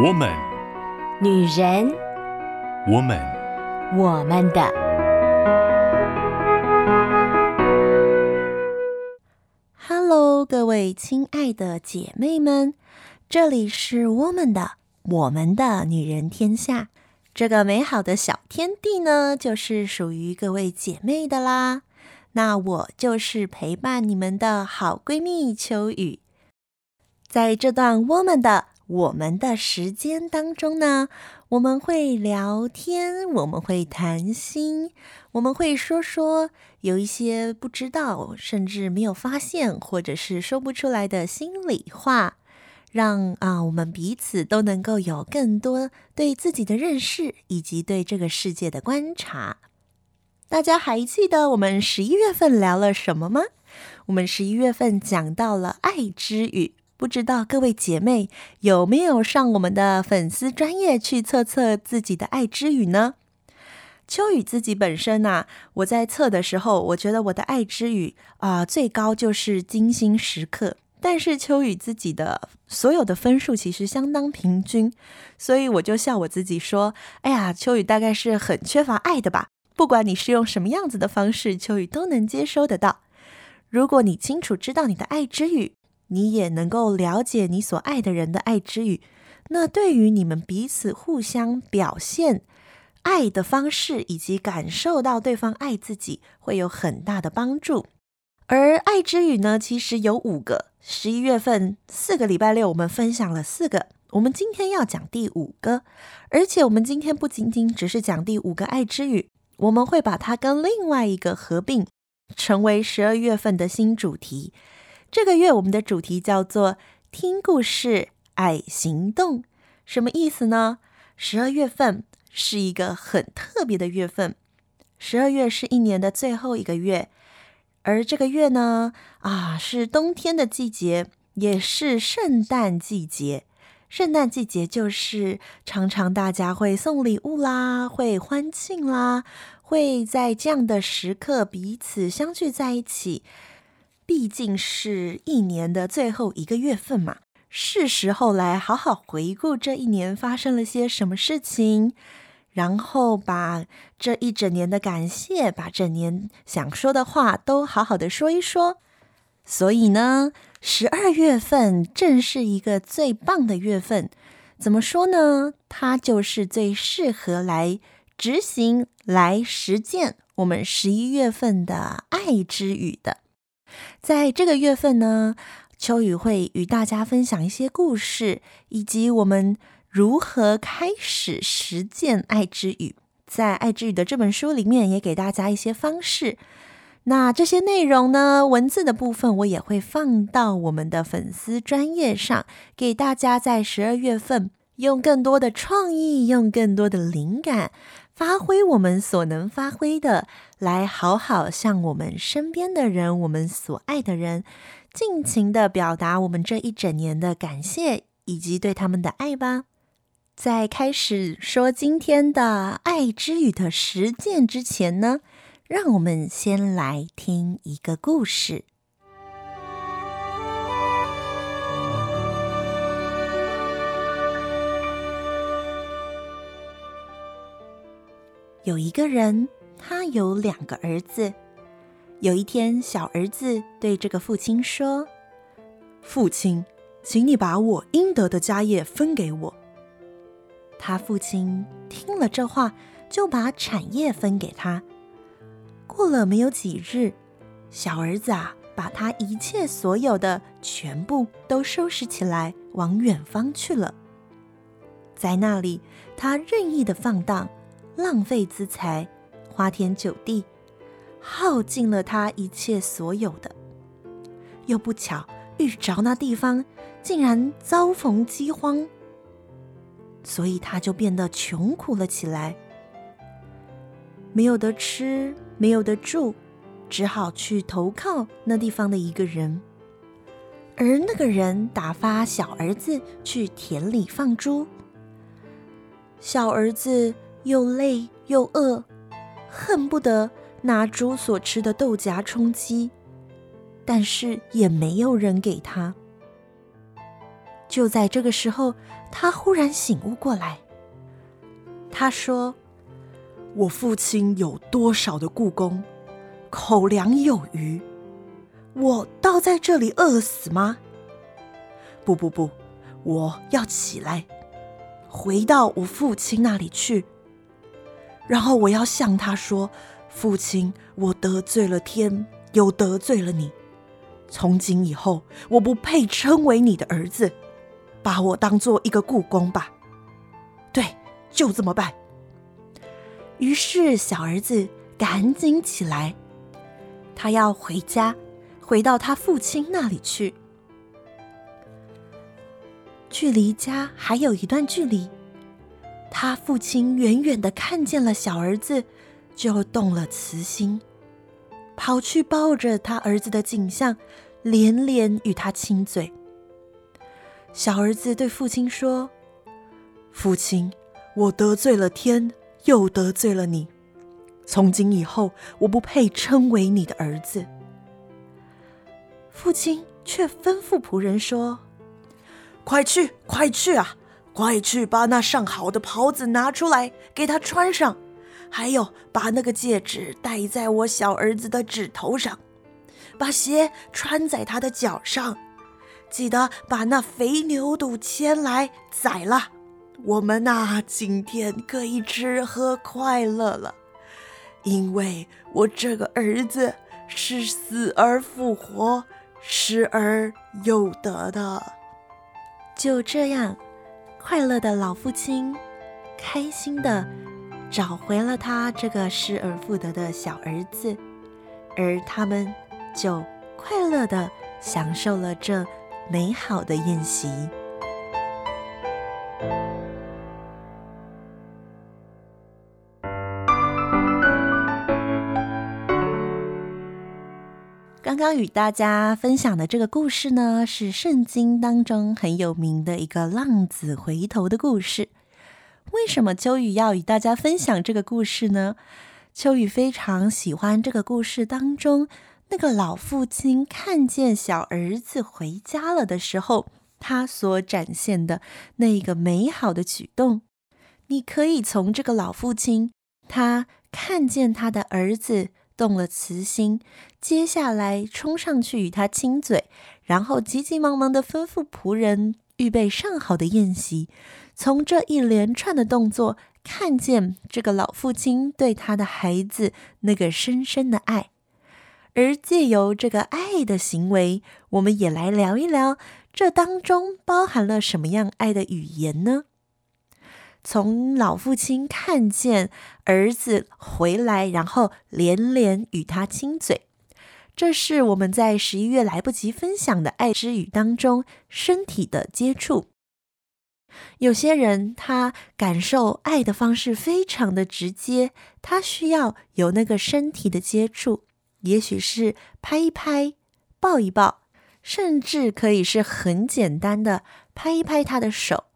我们，女人，我们，我们的。Hello，各位亲爱的姐妹们，这里是我们的，我们的女人天下。这个美好的小天地呢，就是属于各位姐妹的啦。那我就是陪伴你们的好闺蜜秋雨。在这段我们的。我们的时间当中呢，我们会聊天，我们会谈心，我们会说说有一些不知道，甚至没有发现，或者是说不出来的心里话，让啊我们彼此都能够有更多对自己的认识，以及对这个世界的观察。大家还记得我们十一月份聊了什么吗？我们十一月份讲到了爱之语。不知道各位姐妹有没有上我们的粉丝专业去测测自己的爱之语呢？秋雨自己本身呐、我在测的时候，我觉得我的爱之语啊、最高就是金星时刻。但是秋雨自己的所有的分数其实相当平均，所以我就笑我自己说：“哎呀，秋雨大概是很缺乏爱的吧？不管你是用什么样子的方式，秋雨都能接收得到。如果你清楚知道你的爱之语。”你也能够了解你所爱的人的爱之语，那对于你们彼此互相表现爱的方式，以及感受到对方爱自己，会有很大的帮助。而爱之语呢，其实有五个。十一月份四个礼拜六，我们分享了四个，我们今天要讲第五个。而且我们今天不仅仅只是讲第五个爱之语，我们会把它跟另外一个合并，成为十二月份的新主题。这个月我们的主题叫做“听故事，爱行动”，什么意思呢？十二月份是一个很特别的月份，十二月是一年的最后一个月，而这个月呢，啊，是冬天的季节，也是圣诞季节。圣诞季节就是常常大家会送礼物啦，会欢庆啦，会在这样的时刻彼此相聚在一起。毕竟是一年的最后一个月份嘛，是时候来好好回顾这一年发生了些什么事情，然后把这一整年的感谢，把整年想说的话都好好的说一说。所以呢，十二月份正是一个最棒的月份。怎么说呢？它就是最适合来执行、来实践我们十一月份的爱之语的。在这个月份呢，秋雨会与大家分享一些故事，以及我们如何开始实践爱之语。在爱之语的这本书里面，也给大家一些方式。那这些内容呢，文字的部分我也会放到我们的粉丝专页上，给大家在十二月份用更多的创意，用更多的灵感。发挥我们所能发挥的，来好好向我们身边的人，我们所爱的人，尽情的表达我们这一整年的感谢以及对他们的爱吧。在开始说今天的爱之语的实践之前呢，让我们先来听一个故事。有一个人，他有两个儿子。有一天，小儿子对这个父亲说：“父亲，请你把我应得的家业分给我。”他父亲听了这话，就把产业分给他。过了没有几日，小儿子啊，把他一切所有的全部都收拾起来，往远方去了。在那里，他任意的放荡。浪费资财，花天酒地，耗尽了他一切所有的。又不巧遇着那地方，竟然遭逢饥荒，所以他就变得穷苦了起来，没有得吃，没有得住，只好去投靠那地方的一个人。而那个人打发小儿子去田里放猪，小儿子。又累又饿，恨不得拿猪所吃的豆荚充饥，但是也没有人给他。就在这个时候，他忽然醒悟过来。他说：“我父亲有多少的雇工，口粮有余，我倒在这里饿死吗？不不不，我要起来，回到我父亲那里去。然后我要向他说：‘父亲，我得罪了天，又得罪了你。从今以后，我不配称为你的儿子。’”把我当做一个雇工吧，对，就这么办。于是小儿子赶紧起来，他要回家，回到他父亲那里去。距离家还有一段距离，他父亲远远的看见了小儿子，就动了慈心，跑去抱着他儿子的景象，连连与他亲嘴。小儿子对父亲说：“父亲，我得罪了天，又得罪了你。从今以后，我不配称为你的儿子。”父亲却吩咐仆人说：“快去，快去啊！快去把那上好的袍子拿出来给他穿上，还有把那个戒指戴在我小儿子的指头上，把鞋穿在他的脚上。”记得把那肥牛肚牵来宰了，我们呐、今天可以吃喝快乐了，因为我这个儿子是死而复活、失而又得的。就这样，快乐的老父亲开心的找回了他这个失而复得的小儿子，而他们就快乐的享受了这。美好的宴席。要与大家分享的这个故事呢，是圣经当中很有名的一个浪子回头的故事。为什么秋雨要与大家分享这个故事呢？秋雨非常喜欢这个故事当中。那个老父亲看见小儿子回家了的时候，他所展现的那个美好的举动，你可以从这个老父亲他看见他的儿子动了慈心，接下来冲上去与他亲嘴，然后急急忙忙地吩咐仆人预备上好的宴席。从这一连串的动作，看见这个老父亲对他的孩子那个深深的爱。而借由这个爱的行为，我们也来聊一聊，这当中包含了什么样爱的语言呢？从老父亲看见儿子回来，然后连连与他亲嘴，这是我们在十一月来不及分享的爱之语当中身体的接触。有些人他感受爱的方式非常的直接，他需要有那个身体的接触。也许是拍一拍、抱一抱，甚至可以是很简单的拍一拍他的手。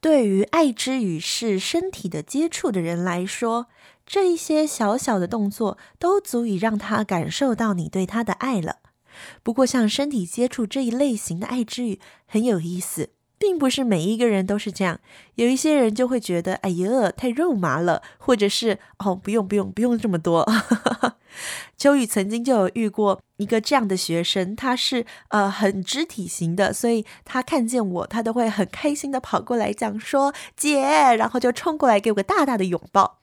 对于爱之语是身体的接触的人来说，这一些小小的动作都足以让他感受到你对他的爱了。不过，像身体接触这一类型的爱之语很有意思。并不是每一个人都是这样，有一些人就会觉得，哎呀，太肉麻了，或者是哦，不用不用不用这么多。秋雨曾经就有遇过一个这样的学生，他是呃很肢体型的，所以他看见我，他都会很开心的跑过来讲说姐，然后就冲过来给我个大大的拥抱。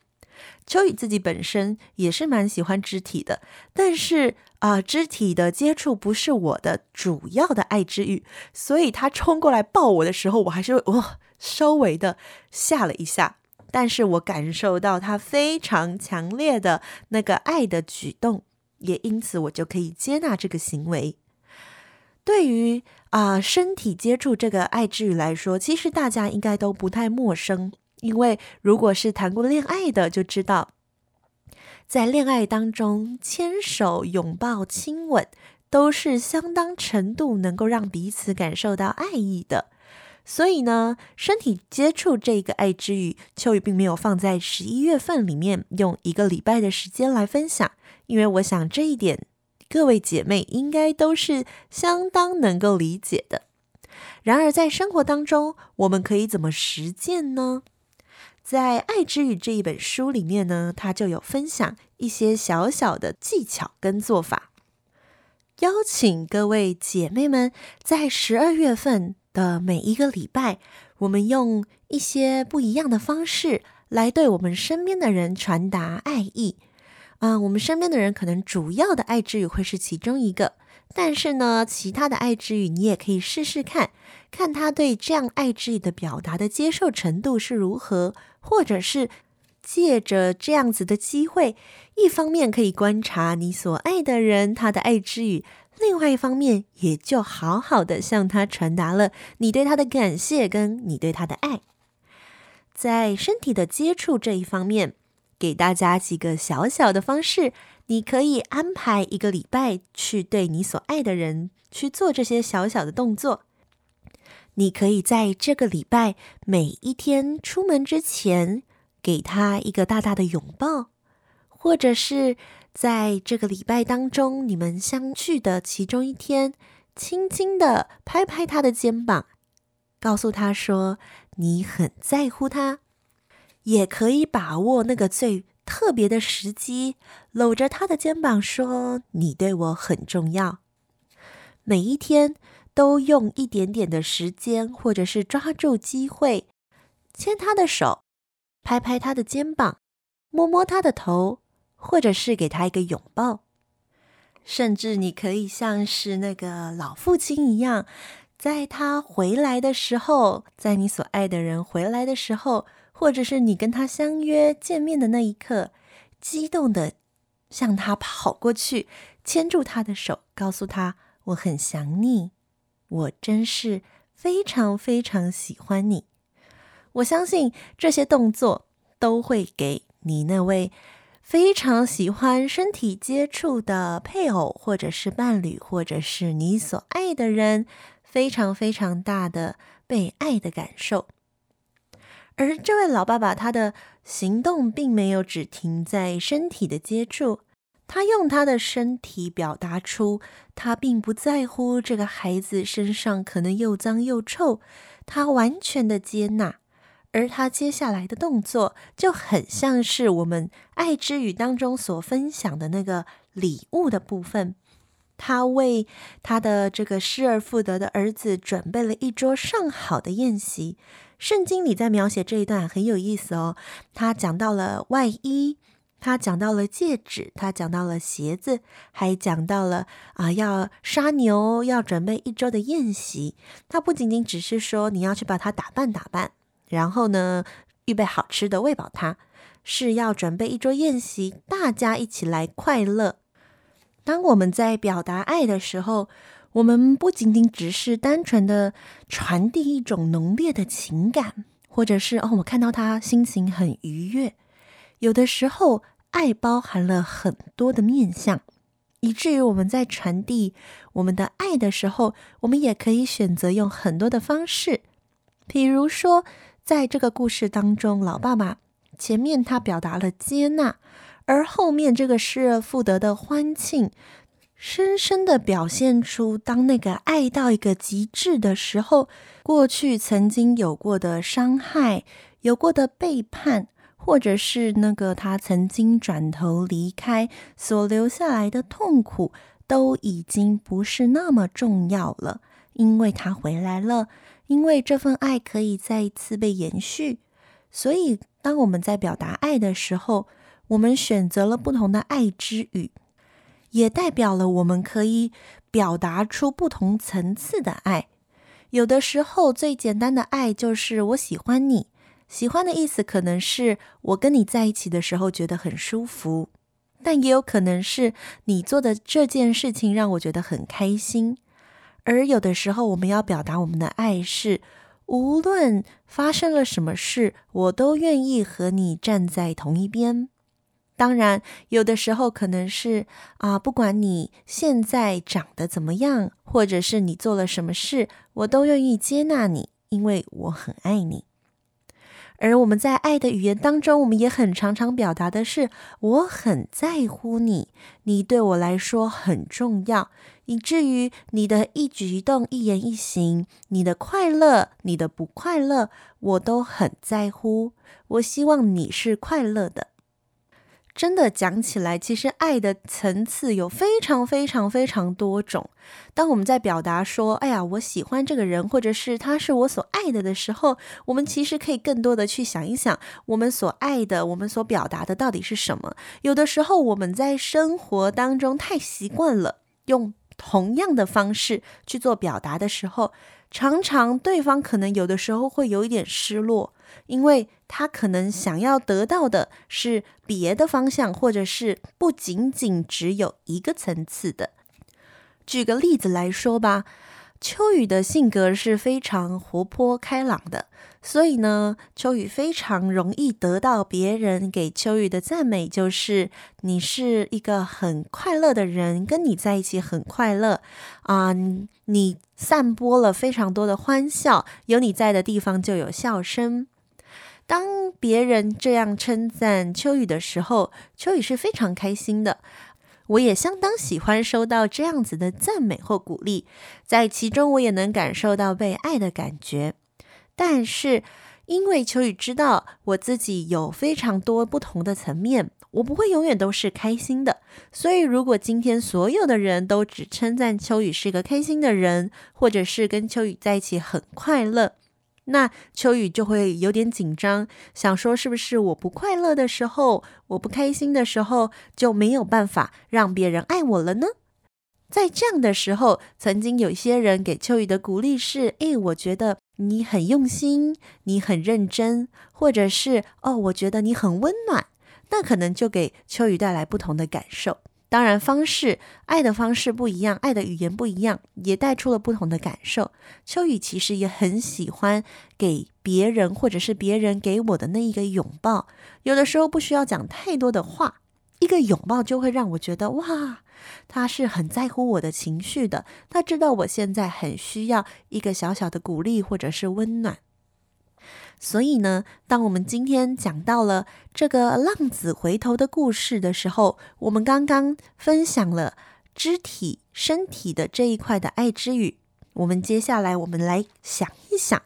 秋雨自己本身也是蛮喜欢肢体的，但是啊、肢体的接触不是我的主要的爱之欲，所以他冲过来抱我的时候，我还是哦稍微的吓了一下，但是我感受到他非常强烈的那个爱的举动，也因此我就可以接纳这个行为。对于啊、身体接触这个爱之语来说，其实大家应该都不太陌生。因为如果是谈过恋爱的，就知道，在恋爱当中，牵手、拥抱、亲吻都是相当程度能够让彼此感受到爱意的。所以呢，身体接触这个爱之语，秋雨并没有放在十一月份里面用一个礼拜的时间来分享，因为我想这一点各位姐妹应该都是相当能够理解的。然而，在生活当中，我们可以怎么实践呢？在《爱之语》这一本书里面呢，他就有分享一些小小的技巧跟做法，邀请各位姐妹们在十二月份的每一个礼拜，我们用一些不一样的方式来对我们身边的人传达爱意。啊、我们身边的人可能主要的爱之语会是其中一个。但是呢，其他的爱之语你也可以试试看，看他对这样爱之语的表达的接受程度是如何，或者是借着这样子的机会，一方面可以观察你所爱的人他的爱之语，另外一方面也就好好的向他传达了你对他的感谢跟你对他的爱。在身体的接触这一方面，给大家几个小小的方式。你可以安排一个礼拜去对你所爱的人去做这些小小的动作。你可以在这个礼拜每一天出门之前给他一个大大的拥抱，或者是在这个礼拜当中你们相聚的其中一天，轻轻的拍拍他的肩膀，告诉他说你很在乎他。也可以把握那个最特别的时机，搂着他的肩膀说：“你对我很重要。”每一天都用一点点的时间，或者是抓住机会，牵他的手，拍拍他的肩膀，摸摸他的头，或者是给他一个拥抱。甚至你可以像是那个老父亲一样，在他回来的时候，在你所爱的人回来的时候。或者是你跟他相约见面的那一刻，激动的向他跑过去，牵住他的手，告诉他我很想你，我真是非常非常喜欢你。我相信这些动作都会给你那位非常喜欢身体接触的配偶，或者是伴侣，或者是你所爱的人，非常非常大的被爱的感受。而这位老爸爸，他的行动并没有只停在身体的接触，他用他的身体表达出他并不在乎这个孩子身上可能又脏又臭，他完全的接纳。而他接下来的动作就很像是我们爱之语当中所分享的那个礼物的部分，他为他的这个失而复得的儿子准备了一桌上好的宴席。圣经里在描写这一段很有意思哦，他讲到了外衣，他讲到了戒指，他讲到了鞋子，还讲到了啊要杀牛，要准备一周的宴席。他不仅仅只是说你要去把它打扮打扮，然后呢预备好吃的喂饱它，是要准备一桌宴席，大家一起来快乐。当我们在表达爱的时候，我们不仅仅只是单纯的传递一种浓烈的情感，或者是哦，我看到他心情很愉悦。有的时候，爱包含了很多的面相，以至于我们在传递我们的爱的时候，我们也可以选择用很多的方式。比如说，在这个故事当中，老爸爸前面他表达了接纳，而后面这个失而复得的欢庆。深深的表现出，当那个爱到一个极致的时候，过去曾经有过的伤害、有过的背叛，或者是那个他曾经转头离开所留下来的痛苦，都已经不是那么重要了，因为他回来了，因为这份爱可以再一次被延续。所以，当我们在表达爱的时候，我们选择了不同的爱之语。也代表了我们可以表达出不同层次的爱。有的时候，最简单的爱就是我喜欢你。喜欢的意思可能是我跟你在一起的时候觉得很舒服，但也有可能是你做的这件事情让我觉得很开心。而有的时候，我们要表达我们的爱是，无论发生了什么事，我都愿意和你站在同一边。当然，有的时候可能是啊，不管你现在长得怎么样，或者是你做了什么事，我都愿意接纳你，因为我很爱你。而我们在爱的语言当中，我们也很常常表达的是我很在乎你，你对我来说很重要，以至于你的一举一动、一言一行，你的快乐、你的不快乐，我都很在乎。我希望你是快乐的。真的讲起来，其实爱的层次有非常非常非常多种。当我们在表达说“哎呀，我喜欢这个人”或者是“他是我所爱的”的时候，我们其实可以更多的去想一想，我们所爱的、我们所表达的到底是什么。有的时候，我们在生活当中太习惯了用同样的方式去做表达的时候，常常对方可能有的时候会有一点失落。因为他可能想要得到的是别的方向，或者是不仅仅只有一个层次的。举个例子来说吧，秋雨的性格是非常活泼开朗的，所以呢，秋雨非常容易得到别人给秋雨的赞美，就是你是一个很快乐的人，跟你在一起很快乐啊，你散播了非常多的欢笑，有你在的地方就有笑声。当别人这样称赞秋雨的时候，秋雨是非常开心的。我也相当喜欢收到这样子的赞美或鼓励，在其中我也能感受到被爱的感觉。但是，因为秋雨知道我自己有非常多不同的层面，我不会永远都是开心的。所以，如果今天所有的人都只称赞秋雨是个开心的人，或者是跟秋雨在一起很快乐。那秋雨就会有点紧张，想说是不是我不快乐的时候，我不开心的时候，就没有办法让别人爱我了呢？在这样的时候，曾经有一些人给秋雨的鼓励是：诶，我觉得你很用心，你很认真，或者是哦，我觉得你很温暖，那可能就给秋雨带来不同的感受。当然，方式爱的方式不一样，爱的语言不一样，也带出了不同的感受。秋雨其实也很喜欢给别人，或者是别人给我的那一个拥抱。有的时候不需要讲太多的话，一个拥抱就会让我觉得哇，他是很在乎我的情绪的。他知道我现在很需要一个小小的鼓励，或者是温暖。所以呢，当我们今天讲到了这个浪子回头的故事的时候，我们刚刚分享了肢体、身体的这一块的爱之语。我们接下来，我们来想一想，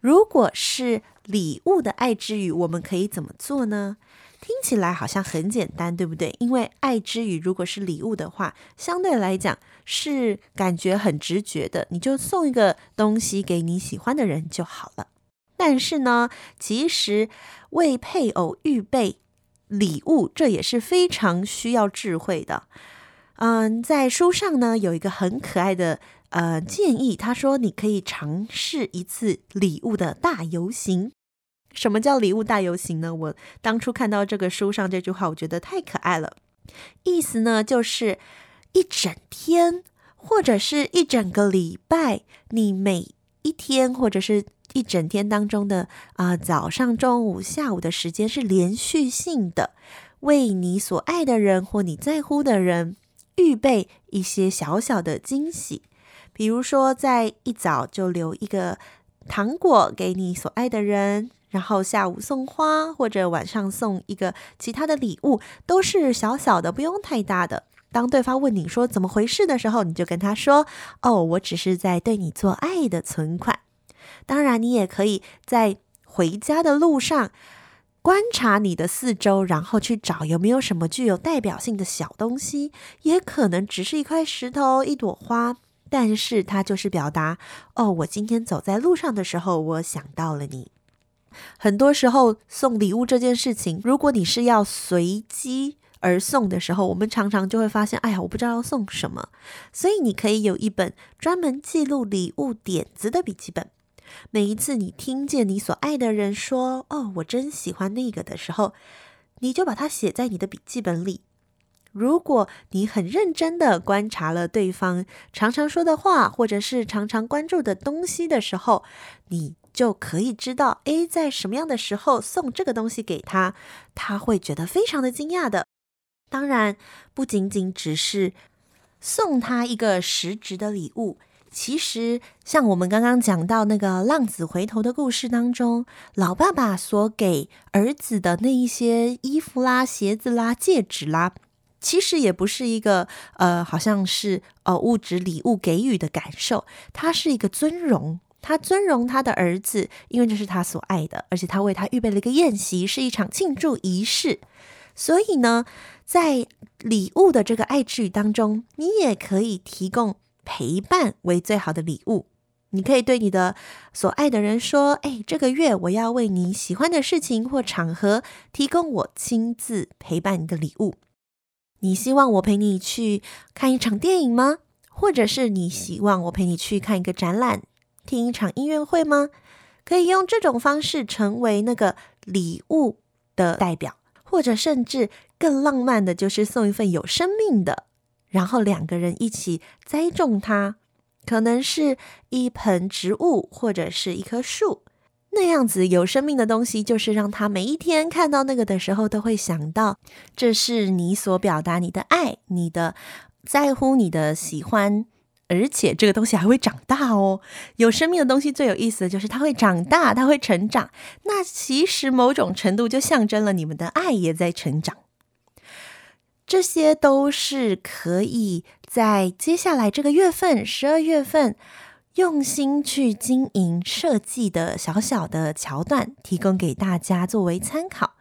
如果是礼物的爱之语，我们可以怎么做呢？听起来好像很简单，对不对？因为爱之语如果是礼物的话，相对来讲是感觉很直觉的，你就送一个东西给你喜欢的人就好了。但是呢，其实为配偶预备礼物，这也是非常需要智慧的。嗯，在书上呢有一个很可爱的呃建议，他说你可以尝试一次礼物的大游行。什么叫礼物大游行呢？我当初看到这个书上这句话，我觉得太可爱了。意思呢就是一整天或者是一整个礼拜，你每一天或者是。一整天当中的啊、早上、中午、下午的时间是连续性的，为你所爱的人或你在乎的人预备一些小小的惊喜。比如说，在一早就留一个糖果给你所爱的人，然后下午送花，或者晚上送一个其他的礼物，都是小小的，不用太大的。当对方问你说怎么回事的时候，你就跟他说：“哦，我只是在对你做爱的存款。”当然，你也可以在回家的路上观察你的四周，然后去找有没有什么具有代表性的小东西，也可能只是一块石头、一朵花，但是它就是表达：哦，我今天走在路上的时候，我想到了你。很多时候送礼物这件事情，如果你是要随机而送的时候，我们常常就会发现，哎呀，我不知道要送什么，所以你可以有一本专门记录礼物点子的笔记本。每一次你听见你所爱的人说“哦，我真喜欢那个”的时候，你就把它写在你的笔记本里。如果你很认真的观察了对方常常说的话，或者是常常关注的东西的时候，你就可以知道，诶，在什么样的时候送这个东西给他，他会觉得非常的惊讶的。当然，不仅仅只是送他一个实质的礼物。其实，像我们刚刚讲到那个浪子回头的故事当中，老爸爸所给儿子的那一些衣服啦、鞋子啦、戒指啦，其实也不是一个呃，好像是呃物质礼物给予的感受，它是一个尊荣，他尊荣他的儿子，因为这是他所爱的，而且他为他预备了一个宴席，是一场庆祝仪式。所以呢，在礼物的这个爱之语当中，你也可以提供。陪伴为最好的礼物，你可以对你的所爱的人说：“哎，这个月我要为你喜欢的事情或场合提供我亲自陪伴你的礼物。你希望我陪你去看一场电影吗？或者是你希望我陪你去看一个展览、听一场音乐会吗？可以用这种方式成为那个礼物的代表，或者甚至更浪漫的，就是送一份有生命的。”然后两个人一起栽种它，可能是一盆植物或者是一棵树，那样子有生命的东西，就是让他每一天看到那个的时候，都会想到这是你所表达你的爱、你的在乎、你的喜欢，而且这个东西还会长大哦。有生命的东西最有意思的就是它会长大，它会成长。那其实某种程度就象征了你们的爱也在成长。这些都是可以在接下来这个月份，十二月份，用心去经营设计的小小的桥段，提供给大家作为参考。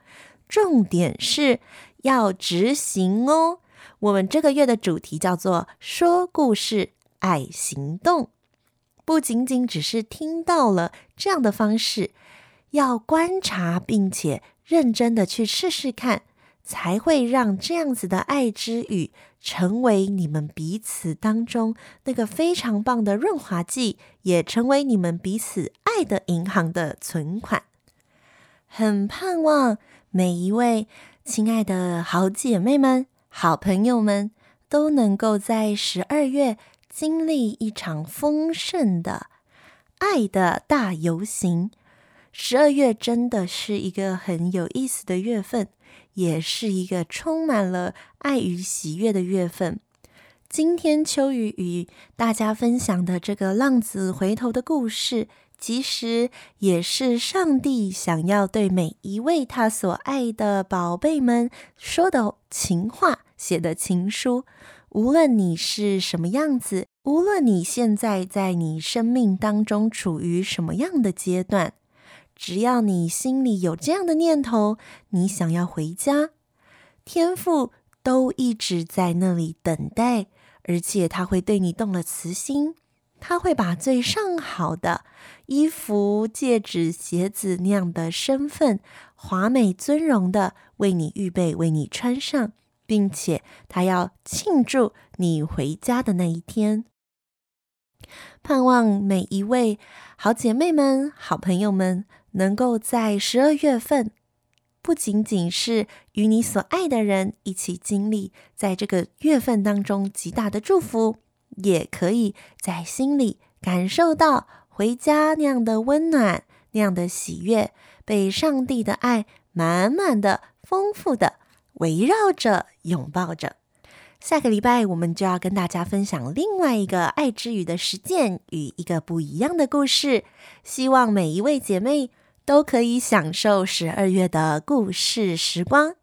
重点是要执行哦。我们这个月的主题叫做“说故事，爱行动”，不仅仅只是听到了这样的方式，要观察并且认真的去试试看。才会让这样子的爱之语成为你们彼此当中那个非常棒的润滑剂，也成为你们彼此爱的银行的存款。很盼望每一位亲爱的好姐妹们、好朋友们都能够在十二月经历一场丰盛的爱的大游行。十二月真的是一个很有意思的月份。也是一个充满了爱与喜悦的月份。今天秋雨与大家分享的这个浪子回头的故事，其实也是上帝想要对每一位他所爱的宝贝们说的情话，写的情书。无论你是什么样子，无论你现在在你生命当中处于什么样的阶段。只要你心里有这样的念头，你想要回家，天父都一直在那里等待，而且他会对你动了慈心，他会把最上好的衣服、戒指、鞋子那样的身份，华美尊荣的为你预备，为你穿上，并且他要庆祝你回家的那一天。盼望每一位好姐妹们、好朋友们。能够在十二月份，不仅仅是与你所爱的人一起经历在这个月份当中极大的祝福，也可以在心里感受到回家那样的温暖、那样的喜悦，被上帝的爱满满的、丰富的围绕着、拥抱着。下个礼拜我们就要跟大家分享另外一个爱之语的实践与一个不一样的故事，希望每一位姐妹。都可以享受十二月的故事时光。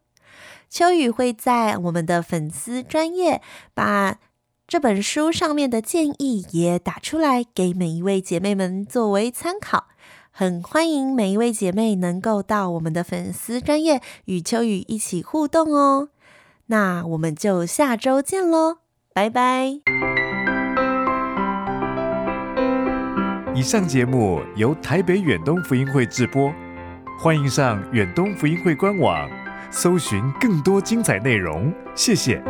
秋雨会在我们的粉丝专页把这本书上面的建议也打出来，给每一位姐妹们作为参考。很欢迎每一位姐妹能够到我们的粉丝专页与秋雨一起互动哦。那我们就下周见喽，拜拜。以上节目由台北远东福音会制播，欢迎上远东福音会官网，搜寻更多精彩内容。谢谢。